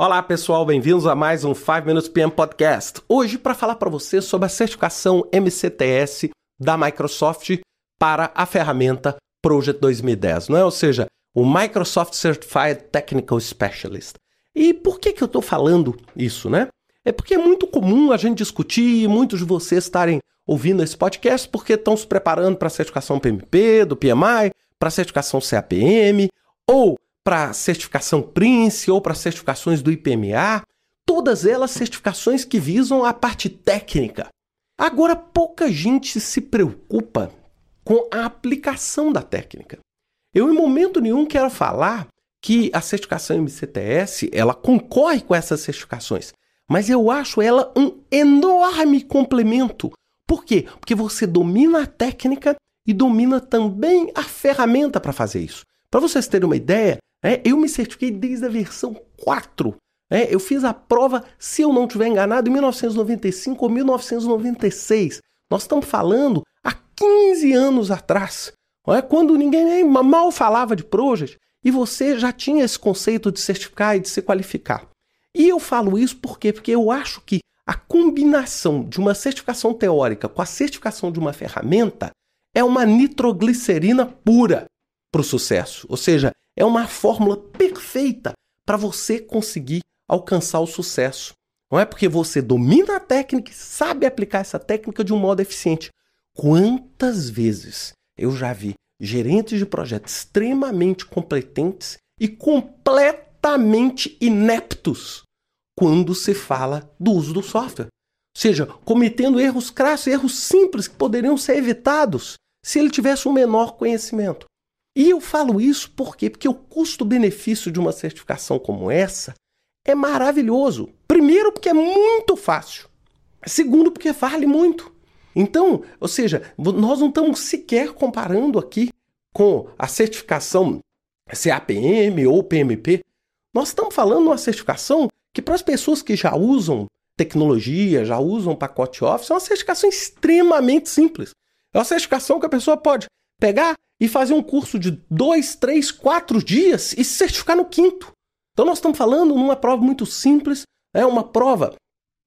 Olá pessoal, bem-vindos a mais um 5 Minutes PM Podcast. Hoje para falar para você sobre a certificação MCTS da Microsoft para a ferramenta Project 2010, não é? Ou seja, o Microsoft Certified Technical Specialist. E por que que eu estou falando isso, né? É porque é muito comum a gente discutir e muitos de vocês estarem ouvindo esse podcast porque estão se preparando para a certificação PMP, do PMI, para a certificação CAPM, ou para certificação Prince, ou para certificações do IPMA, todas elas certificações que visam a parte técnica. Agora, pouca gente se preocupa com a aplicação da técnica. Eu, em momento nenhum, quero falar que a certificação MCTS ela concorre com essas certificações, mas eu acho ela um enorme complemento por quê? Porque você domina a técnica e domina também a ferramenta para fazer isso. Para vocês terem uma ideia, é, eu me certifiquei desde a versão 4. É, eu fiz a prova, se eu não estiver enganado, em 1995 ou 1996. Nós estamos falando há 15 anos atrás, é, quando ninguém nem mal falava de Project e você já tinha esse conceito de certificar e de se qualificar. E eu falo isso por quê? Porque eu acho que a combinação de uma certificação teórica com a certificação de uma ferramenta é uma nitroglicerina pura para o sucesso. Ou seja, é uma fórmula perfeita para você conseguir alcançar o sucesso. Não é porque você domina a técnica e sabe aplicar essa técnica de um modo eficiente. Quantas vezes eu já vi gerentes de projetos extremamente competentes e completamente ineptos quando se fala do uso do software. Ou seja, cometendo erros crassos, erros simples que poderiam ser evitados se ele tivesse um menor conhecimento. E eu falo isso por quê? Porque o custo-benefício de uma certificação como essa é maravilhoso. Primeiro, porque é muito fácil. Segundo, porque vale muito. Então, ou seja, nós não estamos sequer comparando aqui com a certificação CAPM ou PMP. Nós estamos falando de uma certificação que para as pessoas que já usam tecnologia, já usam pacote Office, é uma certificação extremamente simples. É uma certificação que a pessoa pode pegar e fazer um curso de dois, três, quatro dias e se certificar no quinto. Então nós estamos falando numa prova muito simples, é uma prova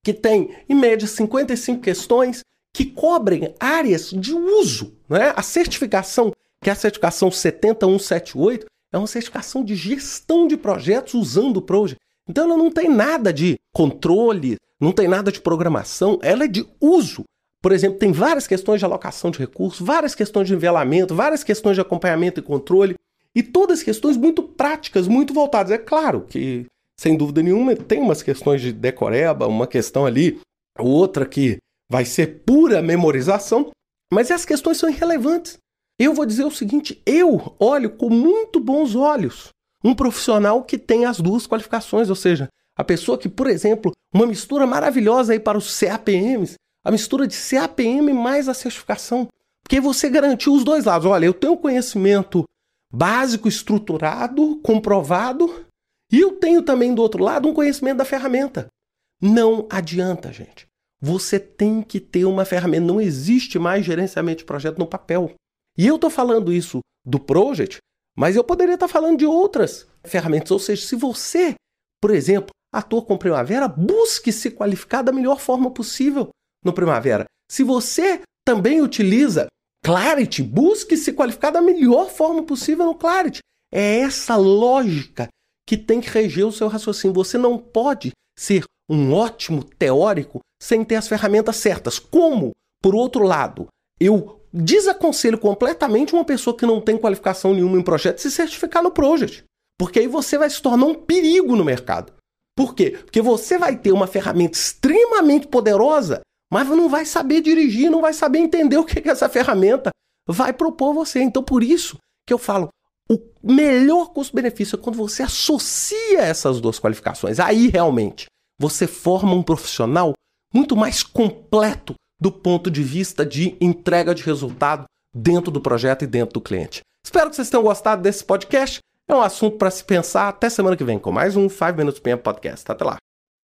que tem, em média, 55 questões que cobrem áreas de uso. Né? A certificação, que é a certificação 70178, é uma certificação de gestão de projetos usando o Project. Então ela não tem nada de controle, não tem nada de programação, ela é de uso. Por exemplo, tem várias questões de alocação de recursos, várias questões de nivelamento, várias questões de acompanhamento e controle, e todas questões muito práticas, muito voltadas. É claro que, sem dúvida nenhuma, tem umas questões de decoreba, uma questão ali, outra que vai ser pura memorização, mas as questões são irrelevantes. Eu vou dizer o seguinte: eu olho com muito bons olhos um profissional que tem as duas qualificações, ou seja, a pessoa que, por exemplo, uma mistura maravilhosa aí para os CAPMs, a mistura de CAPM mais a certificação, porque você garantiu os dois lados. Olha, eu tenho conhecimento básico, estruturado, comprovado, e eu tenho também do outro lado um conhecimento da ferramenta. Não adianta, gente. Você tem que ter uma ferramenta. Não existe mais gerenciamento de projeto no papel. E eu estou falando isso do Project mas eu poderia estar falando de outras ferramentas. Ou seja, se você, por exemplo, atua com Primavera, busque se qualificar da melhor forma possível no Primavera. Se você também utiliza Clarity, busque se qualificar da melhor forma possível no Clarity. É essa lógica que tem que reger o seu raciocínio. Você não pode ser um ótimo teórico sem ter as ferramentas certas. Como, por outro lado, eu desaconselho completamente uma pessoa que não tem qualificação nenhuma em projeto se certificar no Project. Porque aí você vai se tornar um perigo no mercado. Por quê? Porque você vai ter uma ferramenta extremamente poderosa, mas não vai saber dirigir, não vai saber entender o que, que essa ferramenta vai propor você. Então, por isso que eu falo, o melhor custo-benefício é quando você associa essas duas qualificações. Aí, realmente, você forma um profissional muito mais completo do ponto de vista de entrega de resultado dentro do projeto e dentro do cliente. Espero que vocês tenham gostado desse podcast. É um assunto para se pensar. Até semana que vem com mais um 5 Minutes PM Podcast. Até lá.